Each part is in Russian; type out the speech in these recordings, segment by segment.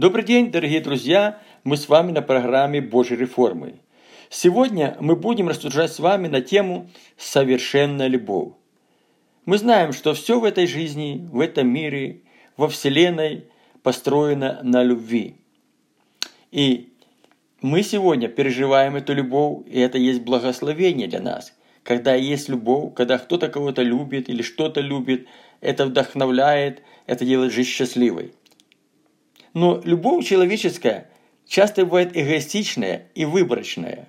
Добрый день, дорогие друзья! Мы с вами на программе Божьей реформы. Сегодня мы будем рассуждать с вами на тему «Совершенная любовь». Мы знаем, что все в этой жизни, в этом мире, во Вселенной построено на любви. И мы сегодня переживаем эту любовь, и это есть благословение для нас. Когда есть любовь, когда кто-то кого-то любит или что-то любит, это вдохновляет, это делает жизнь счастливой. Но любовь человеческая часто бывает эгоистичная и выборочная.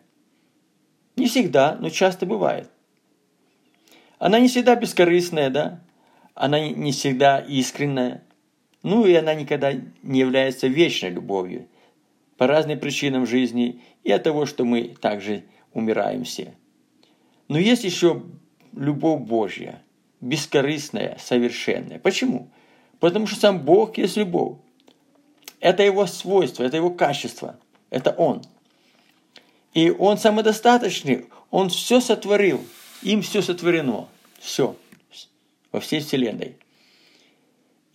Не всегда, но часто бывает. Она не всегда бескорыстная, да? Она не всегда искренняя. Ну и она никогда не является вечной любовью. По разным причинам жизни и от того, что мы также умираем все. Но есть еще любовь Божья, бескорыстная, совершенная. Почему? Потому что сам Бог есть любовь. Это его свойство, это его качество. Это он. И он самодостаточный, он все сотворил. Им все сотворено. Все. Во всей Вселенной.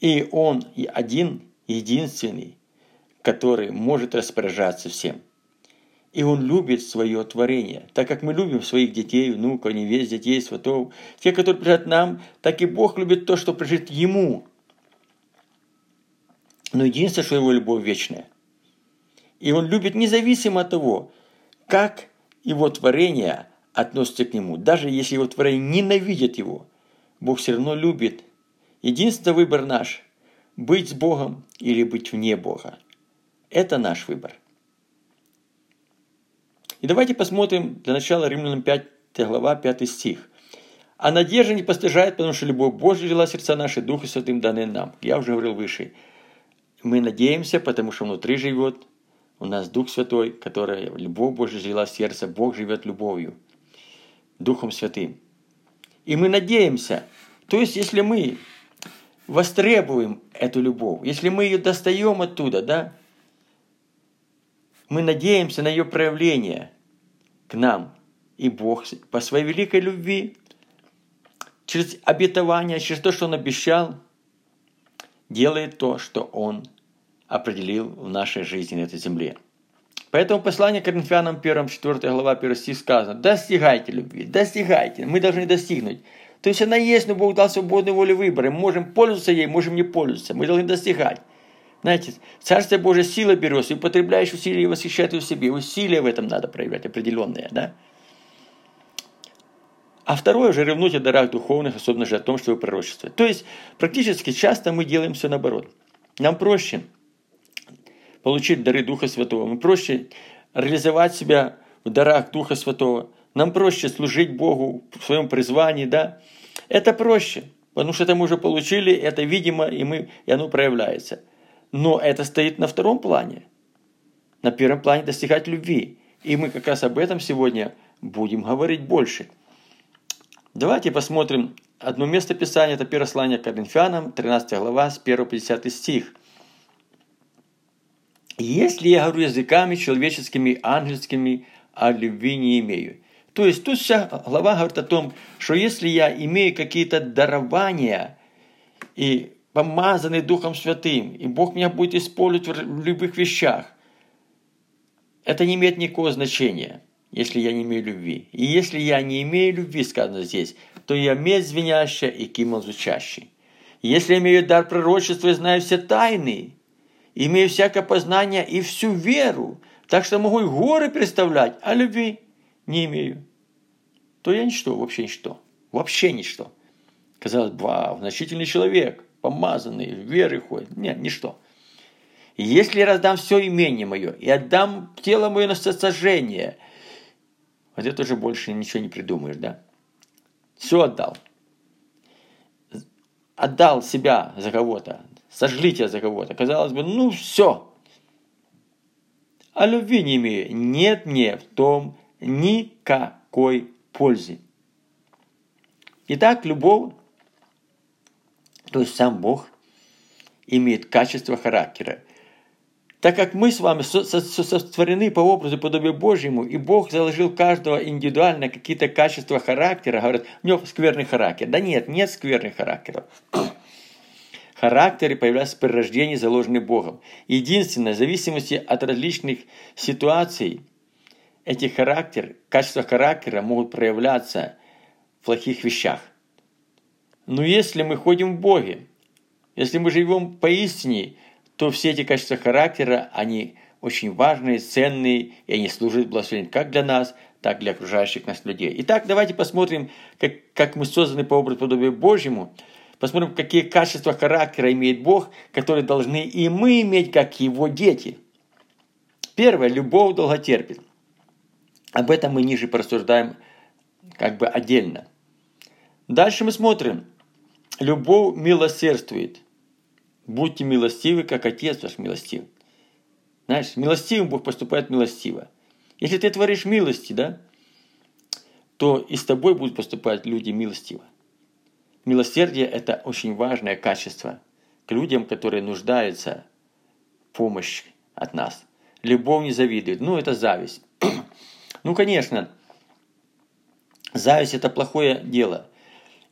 И он один, единственный, который может распоряжаться всем. И он любит свое творение. Так как мы любим своих детей, внуков, невест, детей, сватов, те, которые принадлежат нам, так и Бог любит то, что принадлежит Ему. Но единственное, что его любовь вечная. И он любит независимо от того, как его творение относится к нему. Даже если его творение ненавидит его, Бог все равно любит. Единственный выбор наш – быть с Богом или быть вне Бога. Это наш выбор. И давайте посмотрим для начала Римлянам 5 глава, 5 стих. «А надежда не постыжает, потому что любовь Божья жила сердца наши, Дух и Святым даны нам». Я уже говорил выше – мы надеемся, потому что внутри живет у нас Дух Святой, который любовь Божья жила в сердце, Бог живет любовью, Духом Святым. И мы надеемся, то есть если мы востребуем эту любовь, если мы ее достаем оттуда, да, мы надеемся на ее проявление к нам. И Бог по своей великой любви, через обетование, через то, что Он обещал, делает то, что Он определил в нашей жизни на этой земле. Поэтому послание Коринфянам 1, 4 глава, 1 стих сказано, достигайте любви, достигайте, мы должны достигнуть. То есть она есть, но Бог дал свободную волю выбора. Мы можем пользоваться ей, можем не пользоваться. Мы должны достигать. Знаете, Царство Божие сила берется, и употребляешь усилия и восхищает в себе. Усилия в этом надо проявлять определенные, да? А второе же ревнуть о дарах духовных, особенно же о том, что вы пророчествуете. То есть практически часто мы делаем все наоборот. Нам проще получить дары Духа Святого. Мы проще реализовать себя в дарах Духа Святого. Нам проще служить Богу в своем призвании, да? Это проще, потому что это мы уже получили, это видимо, и, мы, и оно проявляется. Но это стоит на втором плане. На первом плане достигать любви. И мы как раз об этом сегодня будем говорить больше. Давайте посмотрим одно место Писания, это первое к Коринфянам, 13 глава, с 1 по 10 стих – если я говорю языками человеческими, ангельскими, а любви не имею. То есть тут вся глава говорит о том, что если я имею какие-то дарования и помазанный Духом Святым, и Бог меня будет использовать в любых вещах, это не имеет никакого значения, если я не имею любви. И если я не имею любви, сказано здесь, то я медь звенящая и кимол звучащий. Если я имею дар пророчества и знаю все тайны, имею всякое познание и всю веру, так что могу и горы представлять, а любви не имею, то я ничто, вообще ничто, вообще ничто. Казалось бы, значительный человек, помазанный, веры ходит. Нет, ничто. Если я раздам все имение мое и отдам тело мое на сожжение, вот это уже больше ничего не придумаешь, да? Все отдал. Отдал себя за кого-то, сожгли за кого-то. Казалось бы, ну все. А любви не имею. Нет мне в том никакой пользы. Итак, любовь, то есть сам Бог, имеет качество характера. Так как мы с вами сотворены по образу подобию Божьему, и Бог заложил каждого индивидуально какие-то качества характера, говорят, у него скверный характер. Да нет, нет скверных характеров. Характеры появляются при рождении, заложенные Богом. Единственное, в зависимости от различных ситуаций, эти характер, качества характера могут проявляться в плохих вещах. Но если мы ходим в Боге, если мы живем поистине, то все эти качества характера, они очень важные, ценные, и они служат благословением как для нас, так и для окружающих нас людей. Итак, давайте посмотрим, как, как мы созданы по образу подобию Божьему, посмотрим, какие качества характера имеет Бог, которые должны и мы иметь, как Его дети. Первое, любовь долготерпит. Об этом мы ниже порассуждаем как бы отдельно. Дальше мы смотрим. Любовь милосердствует. Будьте милостивы, как Отец ваш милостив. Знаешь, милостивым Бог поступает милостиво. Если ты творишь милости, да, то и с тобой будут поступать люди милостиво. Милосердие – это очень важное качество к людям, которые нуждаются в помощи от нас. Любовь не завидует. Ну, это зависть. ну, конечно, зависть – это плохое дело.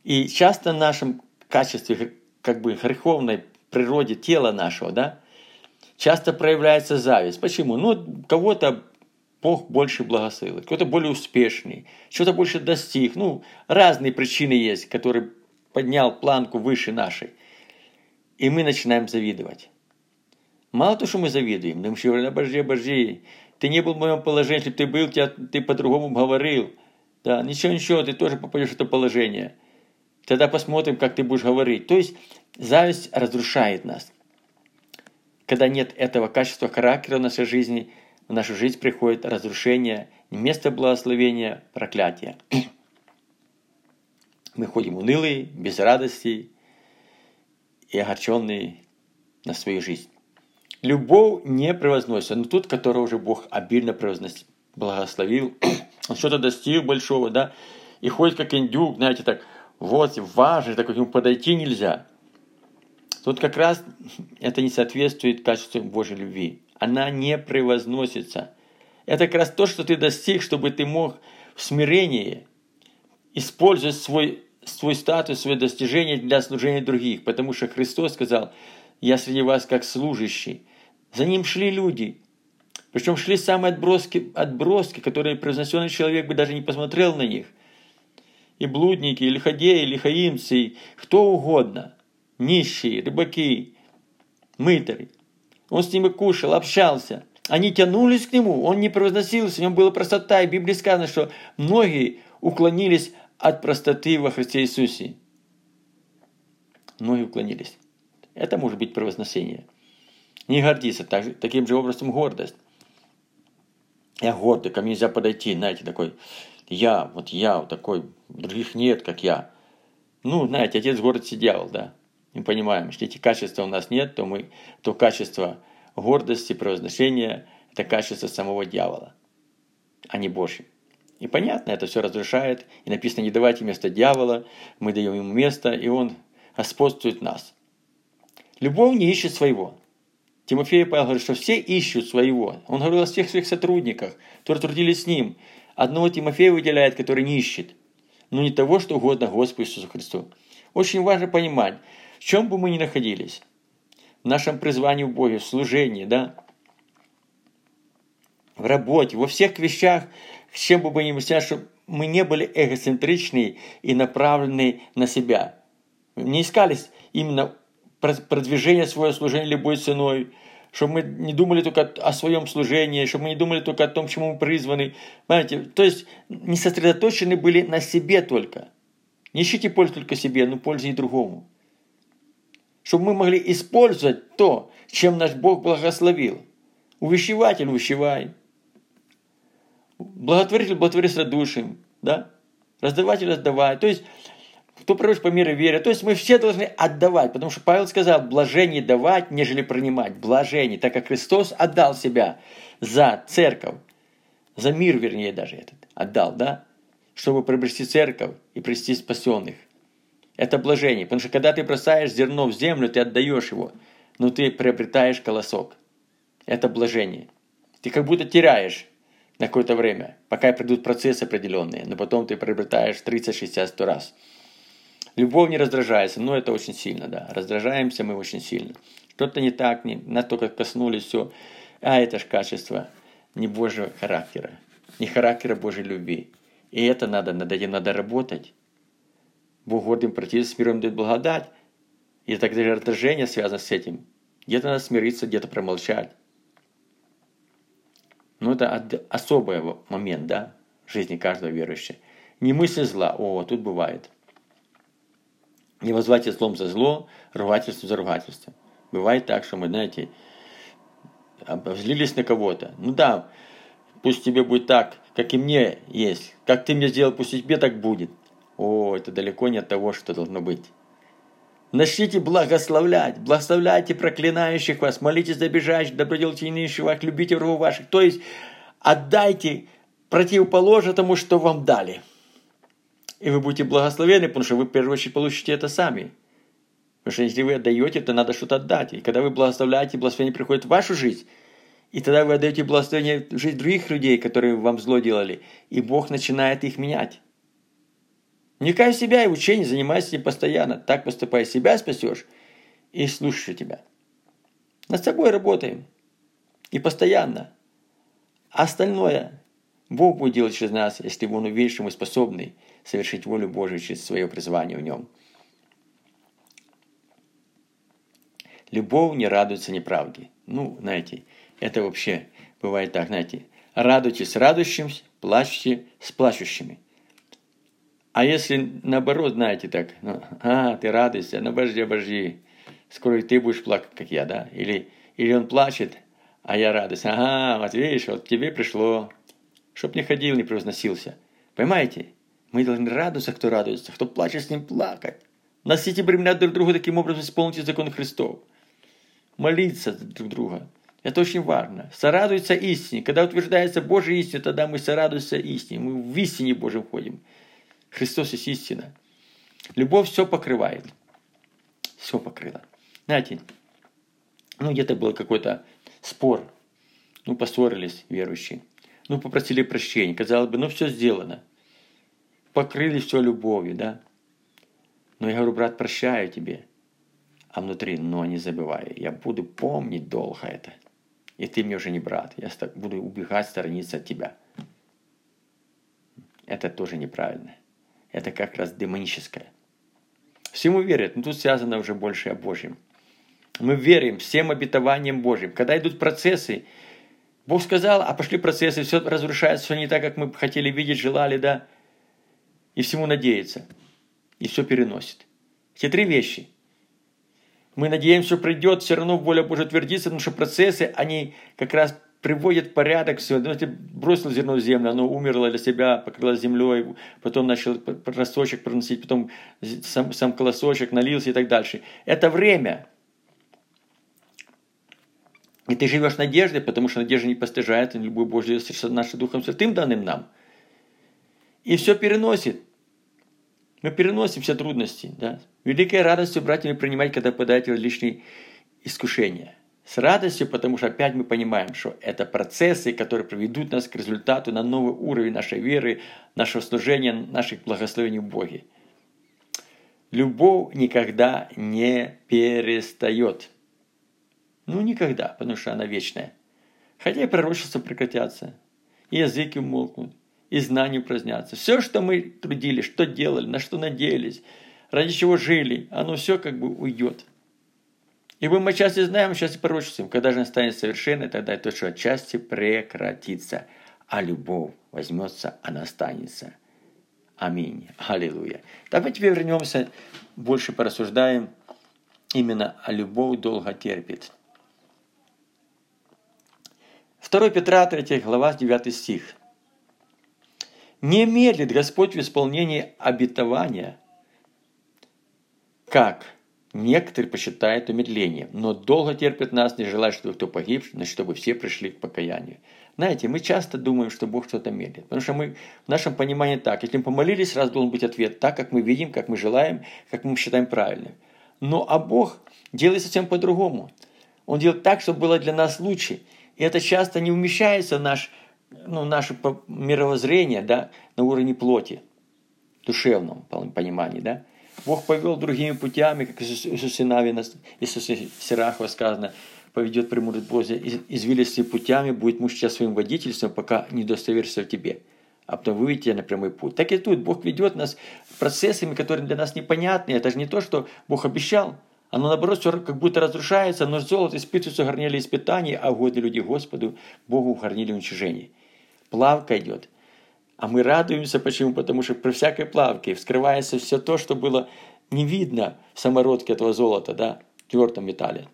И часто в нашем качестве, как бы греховной природе тела нашего, да, часто проявляется зависть. Почему? Ну, кого-то Бог больше благословил, кто-то более успешный, что-то больше достиг. Ну, разные причины есть, которые поднял планку выше нашей. И мы начинаем завидовать. Мало того, что мы завидуем, мы еще говорим, обожди, обожди, ты не был в моем положении, если бы ты был, тебя, ты по-другому говорил. Да, ничего, ничего, ты тоже попадешь в это положение. Тогда посмотрим, как ты будешь говорить. То есть зависть разрушает нас. Когда нет этого качества характера в нашей жизни, в нашу жизнь приходит разрушение, место благословения, проклятие. Мы ходим унылые, без радости и огорченные на свою жизнь. Любовь не превозносится, но тут, которого уже Бог обильно превозносил, благословил, он что-то достиг большого, да, и ходит как индюк, знаете, так, вот, важно, так к нему подойти нельзя. Тут как раз это не соответствует качеству Божьей любви. Она не превозносится. Это как раз то, что ты достиг, чтобы ты мог в смирении использовать свой, свой статус, свое достижение для служения других. Потому что Христос сказал, я среди вас как служащий. За ним шли люди. Причем шли самые отброски, отброски, которые произнесенный человек бы даже не посмотрел на них. И блудники, и лиходеи, и лихаимцы, и кто угодно нищие, рыбаки, мытари. Он с ними кушал, общался. Они тянулись к нему, он не произносился, в нем была простота. И в Библии сказано, что многие уклонились от простоты во Христе Иисусе. Многие уклонились. Это может быть превозносение. Не гордиться, так, таким же образом гордость. Я гордый, ко мне нельзя подойти, знаете, такой, я, вот я, вот такой, других нет, как я. Ну, знаете, отец гордости дьявол, да мы понимаем, что эти качества у нас нет, то, мы, то качество гордости, превозношения – это качество самого дьявола, а не Божье. И понятно, это все разрушает. И написано, не давайте место дьявола, мы даем ему место, и он господствует нас. Любовь не ищет своего. Тимофей Павел говорит, что все ищут своего. Он говорил о всех своих сотрудниках, которые трудились с ним. Одного Тимофея выделяет, который не ищет, но не того, что угодно Господу Иисусу Христу. Очень важно понимать, в чем бы мы ни находились, в нашем призвании в Боге, в служении, да, в работе, во всех вещах, с чем бы мы ни были, чтобы мы не были эгоцентричны и направлены на себя. Не искались именно продвижение своего служения любой ценой, чтобы мы не думали только о своем служении, чтобы мы не думали только о том, чему мы призваны. Понимаете? То есть не сосредоточены были на себе только. Не ищите пользу только себе, но пользу и другому чтобы мы могли использовать то, чем наш Бог благословил. Увещеватель, увещевай. Благотворитель, благотвори с радушием. Да? Раздаватель, раздавай. То есть, кто проводит по мере веры. То есть, мы все должны отдавать. Потому что Павел сказал, блажение давать, нежели принимать. Блажение, так как Христос отдал себя за церковь. За мир, вернее, даже этот. Отдал, да? Чтобы приобрести церковь и привести спасенных. Это блажение. Потому что когда ты бросаешь зерно в землю, ты отдаешь его, но ты приобретаешь колосок. Это блажение. Ты как будто теряешь на какое-то время, пока придут процессы определенные, но потом ты приобретаешь 30, 60, 100 раз. Любовь не раздражается, но это очень сильно, да. Раздражаемся мы очень сильно. Что-то не так, не, нас только коснулись, все. А это ж качество не Божьего характера, не характера Божьей любви. И это надо, над этим надо работать. Бог гордым противится, с миром дает благодать. И тогда раздражение связано с этим. Где-то надо смириться, где-то промолчать. Но это особый момент, да, в жизни каждого верующего. Не мысли зла, о, тут бывает. Не возвать злом за зло, ругательство за ругательство. Бывает так, что мы, знаете, злились на кого-то. Ну да, пусть тебе будет так, как и мне есть. Как ты мне сделал, пусть и тебе так будет. О, это далеко не от того, что должно быть. Начните благословлять, благословляйте проклинающих вас, молитесь за бежащих, нищих вас, любите врагов ваших. То есть отдайте противоположно тому, что вам дали. И вы будете благословены, потому что вы в первую очередь получите это сами. Потому что если вы отдаете, то надо что-то отдать. И когда вы благословляете, благословение приходит в вашу жизнь. И тогда вы отдаете благословение в жизнь других людей, которые вам зло делали. И Бог начинает их менять. Вникай в себя и учение, занимайся этим постоянно. Так поступай, себя спасешь и слушай тебя. Над собой работаем. И постоянно. А остальное Бог будет делать через нас, если Он увидит, что мы способны совершить волю Божию через свое призвание в Нем. Любовь не радуется неправде. Ну, знаете, это вообще бывает так, знаете. Радуйтесь радующимся, плачьте с плачущими. А если наоборот, знаете, так, ну, а, ты радуешься, ну обожди, обожди, скоро и ты будешь плакать, как я, да? Или, или он плачет, а я радуюсь. Ага, вот видишь, вот тебе пришло, чтоб не ходил, не превозносился. Понимаете? Мы должны радоваться, кто радуется, кто плачет, с ним плакать. Носите бремена друг друга таким образом, исполните закон Христов. Молиться друг друга. Это очень важно. Сорадуется истине. Когда утверждается Божья истина, тогда мы сорадуемся истине. Мы в истине Божьем ходим. Христос есть истина. Любовь все покрывает. Все покрыло. Знаете, ну где-то был какой-то спор. Ну, поссорились верующие. Ну, попросили прощения. Казалось бы, ну все сделано. Покрыли все любовью, да? Но я говорю, брат, прощаю тебе. А внутри, но не забывай, я буду помнить долго это. И ты мне уже не брат. Я буду убегать, сторониться от тебя. Это тоже неправильно это как раз демоническое. Всему верят, но тут связано уже больше о Божьем. Мы верим всем обетованиям Божьим. Когда идут процессы, Бог сказал, а пошли процессы, все разрушается, все не так, как мы хотели видеть, желали, да, и всему надеяться, и все переносит. Эти три вещи. Мы надеемся, что придет, все равно воля Божья твердится, потому что процессы, они как раз приводит порядок все. Знаете, бросил зерно в землю, оно умерло для себя, покрылось землей, потом начал росточек проносить, потом сам, сам колосочек налился и так дальше. Это время. И ты живешь надеждой, потому что надежда не постижает, и любой Божий нашим Духом Святым данным нам. И все переносит. Мы переносим все трудности. Да? Великой радостью, братья, принимать, когда попадаете различные искушения – с радостью, потому что опять мы понимаем, что это процессы, которые приведут нас к результату на новый уровень нашей веры, нашего служения, наших благословений в Боге. Любовь никогда не перестает. Ну, никогда, потому что она вечная. Хотя и пророчества прекратятся, и языки умолкнут, и знания упразднятся. Все, что мы трудились, что делали, на что надеялись, ради чего жили, оно все как бы уйдет – Ибо мы отчасти знаем, отчасти пророчествуем. Когда же станет совершенной, тогда это что отчасти прекратится, а любовь возьмется, она останется. Аминь. Аллилуйя. Давайте вернемся, больше порассуждаем именно о любовь долго терпит. 2 Петра 3 глава 9 стих. «Не медлит Господь в исполнении обетования, как Некоторые посчитают умедлением, но долго терпят нас, не желая, чтобы кто погиб, но чтобы все пришли к покаянию. Знаете, мы часто думаем, что Бог что-то медлит. Потому что мы в нашем понимании так. Если мы помолились, сразу должен быть ответ так, как мы видим, как мы желаем, как мы считаем правильным. Но а Бог делает совсем по-другому. Он делает так, чтобы было для нас лучше. И это часто не умещается в наш, ну, наше мировоззрение да, на уровне плоти, душевном понимании. Да? Бог повел другими путями, как Иисус Навина, Иисус Сирахова сказано, поведет премудрость Божия извилистыми путями, будет мужчина своим водительством, пока не удостоверится в тебе а потом выведите на прямой путь. Так и тут Бог ведет нас процессами, которые для нас непонятны. Это же не то, что Бог обещал. Оно, наоборот, все как будто разрушается, но золото испытывается в горниле испытаний, а угодные люди Господу, Богу в горниле уничижения. Плавка идет. А мы радуемся, почему? Потому что при всякой плавке вскрывается все то, что было не видно в самородке этого золота, да, в твердом металле.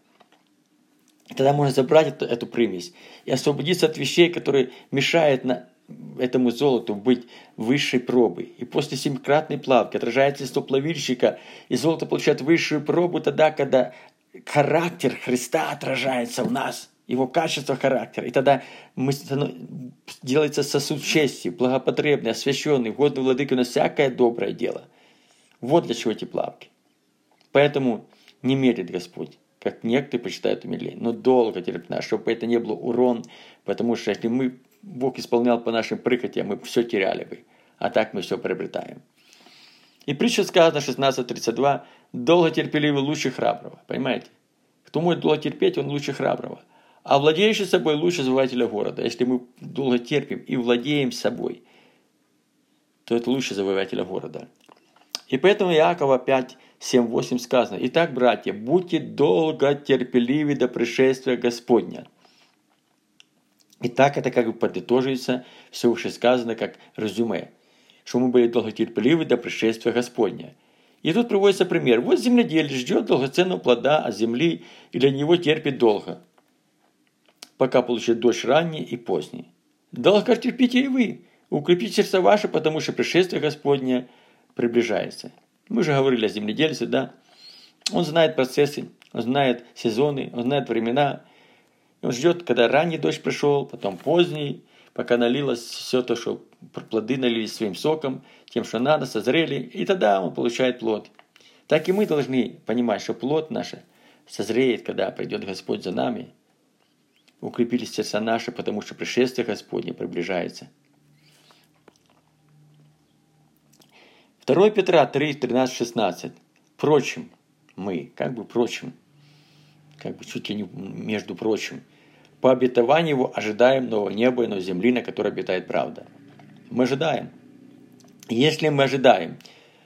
Тогда можно забрать эту, эту примесь и освободиться от вещей, которые мешают на, этому золоту быть высшей пробой. И после семикратной плавки отражается листок плавильщика, и золото получает высшую пробу тогда, когда характер Христа отражается в нас, его качество характера. И тогда мы, делается сосуд чести, благопотребный, освященный, годный владыка на всякое доброе дело. Вот для чего эти плавки. Поэтому не мерит Господь, как некоторые почитают умиление, но долго терпна, чтобы это не было урон, потому что если мы Бог исполнял по нашим прихотям, мы все теряли бы. А так мы все приобретаем. И притча сказана 16.32. Долго терпеливый лучше храброго. Понимаете? Кто может долго терпеть, он лучше храброго. А владеющий собой лучше завоевателя города. Если мы долго терпим и владеем собой, то это лучше завоевателя города. И поэтому Иакова 5, 7, 8 сказано. Итак, братья, будьте долго терпеливы до пришествия Господня. И так это как бы подытоживается все вышесказанное как резюме, что мы были долготерпеливы до пришествия Господня. И тут приводится пример. Вот земледелец ждет долгоценного плода от земли и для него терпит долго, пока получит дождь ранний и поздний. Долго терпите и вы, укрепите сердце ваше, потому что пришествие Господня приближается. Мы же говорили о земледельце, да? Он знает процессы, он знает сезоны, он знает времена, он ждет, когда ранний дождь пришел, потом поздний, пока налилось все то, что плоды налились своим соком, тем, что надо, созрели, и тогда он получает плод. Так и мы должны понимать, что плод наш созреет, когда придет Господь за нами. Укрепились сердца наши, потому что пришествие Господне приближается. 2 Петра 3, 13, 16. Впрочем, мы, как бы впрочем, как бы чуть ли не между прочим, по обетованию его ожидаем нового неба и новой земли, на которой обитает правда. Мы ожидаем. Если мы ожидаем,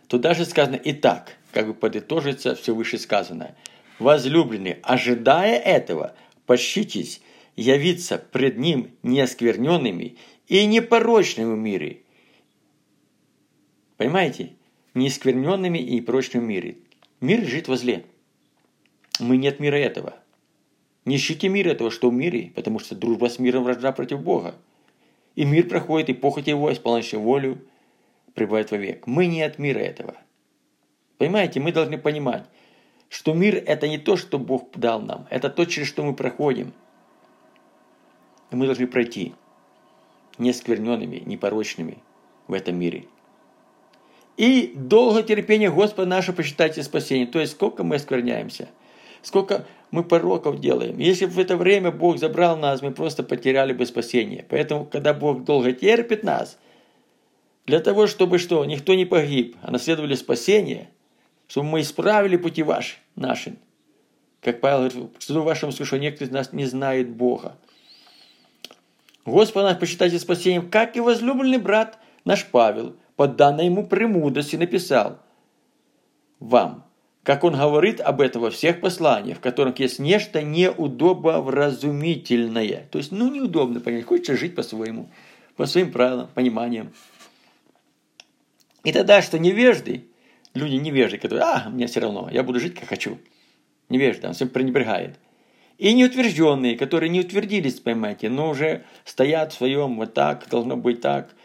то даже сказано и так, как бы подытожится все вышесказанное. Возлюбленные, ожидая этого, пощитесь явиться пред Ним неоскверненными и непорочными в мире. Понимаете? Неоскверненными и непорочными в мире. Мир лежит возле. Мы нет мира этого. Не ищите мира этого, что в мире, потому что дружба с миром вражда против Бога. И мир проходит, и похоть его, исполняющий волю, пребывает вовек. Мы не от мира этого. Понимаете, мы должны понимать, что мир – это не то, что Бог дал нам, это то, через что мы проходим. И мы должны пройти нескверненными, непорочными в этом мире. И долго терпение Господа наше посчитайте спасение. То есть, сколько мы оскверняемся – сколько мы пороков делаем. Если бы в это время Бог забрал нас, мы просто потеряли бы спасение. Поэтому, когда Бог долго терпит нас, для того, чтобы что, никто не погиб, а наследовали спасение, чтобы мы исправили пути ваши, наши. Как Павел говорит, к суду вашему что некоторые из нас не знают Бога. Господа наш посчитайте спасением, как и возлюбленный брат наш Павел, по данной ему премудрости написал вам, как он говорит об этом во всех посланиях, в которых есть нечто неудобовразумительное. То есть, ну, неудобно понять, хочется жить по-своему, по своим правилам, пониманиям. И тогда, что невежды, люди невежды, которые, а, мне все равно, я буду жить, как хочу. Невежда, он всем пренебрегает. И неутвержденные, которые не утвердились, понимаете, но уже стоят в своем, вот так, должно быть так,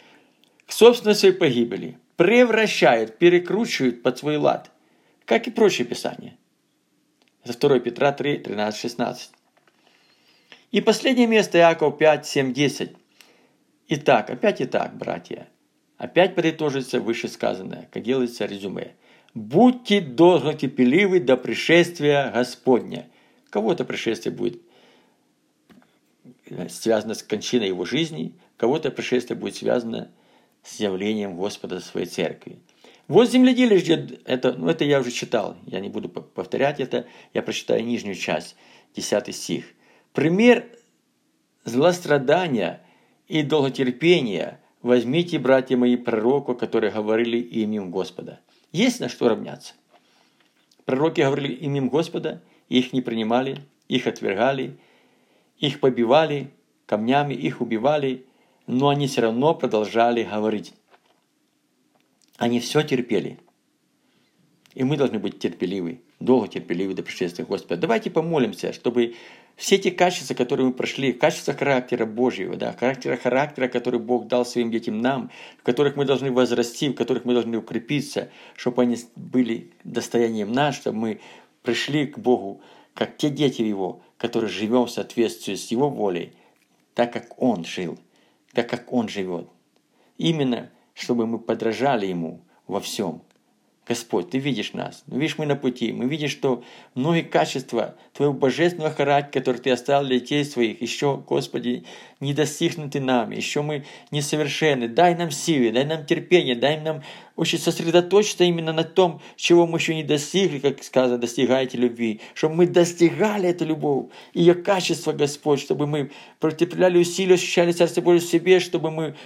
к собственной своей погибели, превращают, перекручивают под свой лад – как и прочие писания. Это 2 Петра 3, 13, 16. И последнее место Иакова 5, 7, 10. Итак, опять и так, братья. Опять подытожится вышесказанное, как делается резюме. Будьте долго терпеливы до пришествия Господня. Кого-то пришествие будет связано с кончиной его жизни, кого-то пришествие будет связано с явлением Господа своей церкви. Вот земледелие ждет, это, ну, это я уже читал, я не буду повторять это, я прочитаю нижнюю часть, 10 стих. Пример злострадания и долготерпения возьмите, братья мои, пророку, которые говорили именем Господа. Есть на что равняться. Пророки говорили именем Господа, их не принимали, их отвергали, их побивали камнями, их убивали, но они все равно продолжали говорить. Они все терпели. И мы должны быть терпеливы, долго терпеливы до пришествия Господа. Давайте помолимся, чтобы все те качества, которые мы прошли, качества характера Божьего, да, характера характера, который Бог дал своим детям нам, в которых мы должны возрасти, в которых мы должны укрепиться, чтобы они были достоянием нас, чтобы мы пришли к Богу, как те дети Его, которые живем в соответствии с Его волей, так как Он жил, так как Он живет. Именно, чтобы мы подражали Ему во всем – Господь, Ты видишь нас, видишь мы на пути, мы видим, что многие качества Твоего божественного характера, который Ты оставил для детей своих, еще, Господи, не достигнуты нами, еще мы несовершенны. Дай нам силы, дай нам терпение, дай нам очень сосредоточиться именно на том, чего мы еще не достигли, как сказано, достигайте любви, чтобы мы достигали эту любовь, ее качество, Господь, чтобы мы противляли усилия, ощущали Царство Божие в себе, чтобы мы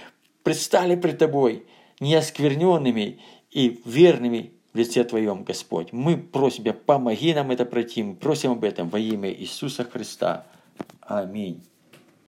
предстали пред Тобой неоскверненными и верными в лице Твоем, Господь. Мы просим Тебя, помоги нам это пройти. Мы просим об этом во имя Иисуса Христа. Аминь.